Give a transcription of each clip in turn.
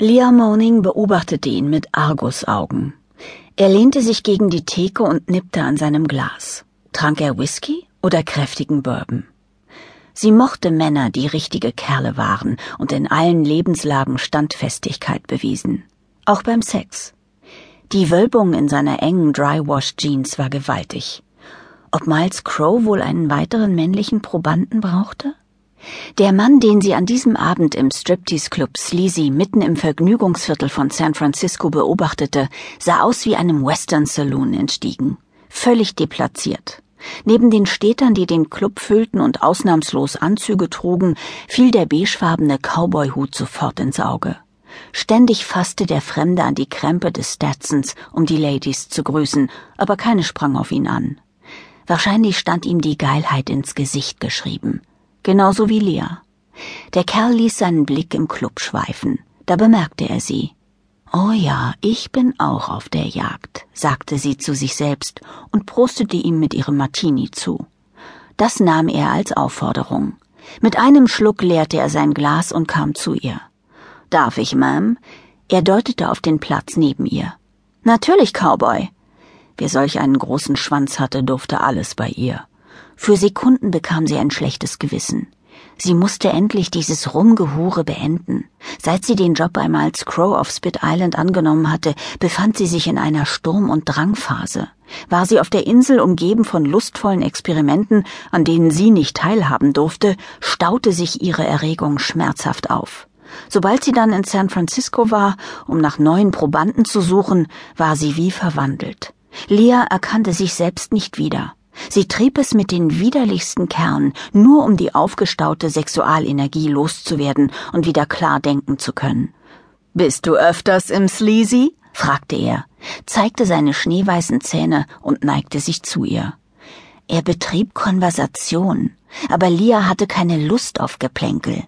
Leah Moaning beobachtete ihn mit Argusaugen. Er lehnte sich gegen die Theke und nippte an seinem Glas. Trank er Whisky oder kräftigen Bourbon? Sie mochte Männer, die richtige Kerle waren und in allen Lebenslagen Standfestigkeit bewiesen. Auch beim Sex. Die Wölbung in seiner engen Dry-Wash-Jeans war gewaltig. Ob Miles Crow wohl einen weiteren männlichen Probanden brauchte? Der Mann, den sie an diesem Abend im Striptease-Club Sleazy mitten im Vergnügungsviertel von San Francisco beobachtete, sah aus wie einem Western-Saloon entstiegen. Völlig deplatziert. Neben den Städtern, die den Club füllten und ausnahmslos Anzüge trugen, fiel der beigefarbene Cowboy-Hut sofort ins Auge. Ständig fasste der Fremde an die Krempe des Stetsons, um die Ladies zu grüßen, aber keine sprang auf ihn an. Wahrscheinlich stand ihm die Geilheit ins Gesicht geschrieben. Genauso wie Lea. Der Kerl ließ seinen Blick im Club schweifen. Da bemerkte er sie. Oh ja, ich bin auch auf der Jagd, sagte sie zu sich selbst und prostete ihm mit ihrem Martini zu. Das nahm er als Aufforderung. Mit einem Schluck leerte er sein Glas und kam zu ihr. Darf ich, Ma'am? Er deutete auf den Platz neben ihr. Natürlich, Cowboy. Wer solch einen großen Schwanz hatte, durfte alles bei ihr. Für Sekunden bekam sie ein schlechtes Gewissen. Sie musste endlich dieses Rumgehure beenden. Seit sie den Job einmal als Crow auf Spit Island angenommen hatte, befand sie sich in einer Sturm- und Drangphase. War sie auf der Insel umgeben von lustvollen Experimenten, an denen sie nicht teilhaben durfte, staute sich ihre Erregung schmerzhaft auf. Sobald sie dann in San Francisco war, um nach neuen Probanden zu suchen, war sie wie verwandelt. Lea erkannte sich selbst nicht wieder. Sie trieb es mit den widerlichsten Kernen, nur um die aufgestaute Sexualenergie loszuwerden und wieder klar denken zu können. Bist du öfters im Sleazy? fragte er, zeigte seine schneeweißen Zähne und neigte sich zu ihr. Er betrieb Konversation, aber Lia hatte keine Lust auf Geplänkel.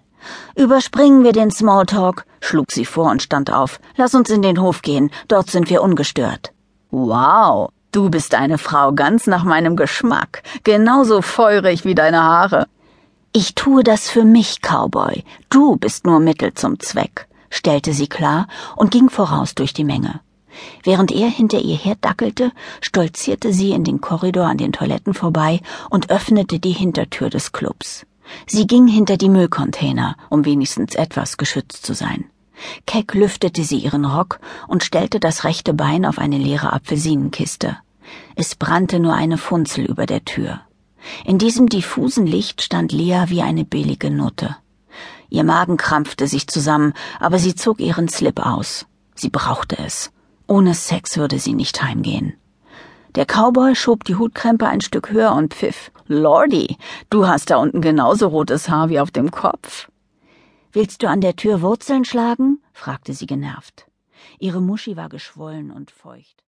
Überspringen wir den Smalltalk, schlug sie vor und stand auf. Lass uns in den Hof gehen, dort sind wir ungestört. Wow, du bist eine Frau ganz nach meinem Geschmack, genauso feurig wie deine Haare. Ich tue das für mich, Cowboy. Du bist nur Mittel zum Zweck, stellte sie klar und ging voraus durch die Menge. Während er hinter ihr herdackelte, stolzierte sie in den Korridor an den Toiletten vorbei und öffnete die Hintertür des Clubs. Sie ging hinter die Müllcontainer, um wenigstens etwas geschützt zu sein. Keck lüftete sie ihren Rock und stellte das rechte Bein auf eine leere Apfelsinenkiste. Es brannte nur eine Funzel über der Tür. In diesem diffusen Licht stand Lea wie eine billige Nutte. Ihr Magen krampfte sich zusammen, aber sie zog ihren Slip aus. Sie brauchte es. Ohne Sex würde sie nicht heimgehen. Der Cowboy schob die Hutkrempe ein Stück höher und pfiff. Lordy, du hast da unten genauso rotes Haar wie auf dem Kopf. Willst du an der Tür Wurzeln schlagen? fragte sie genervt. Ihre Muschi war geschwollen und feucht.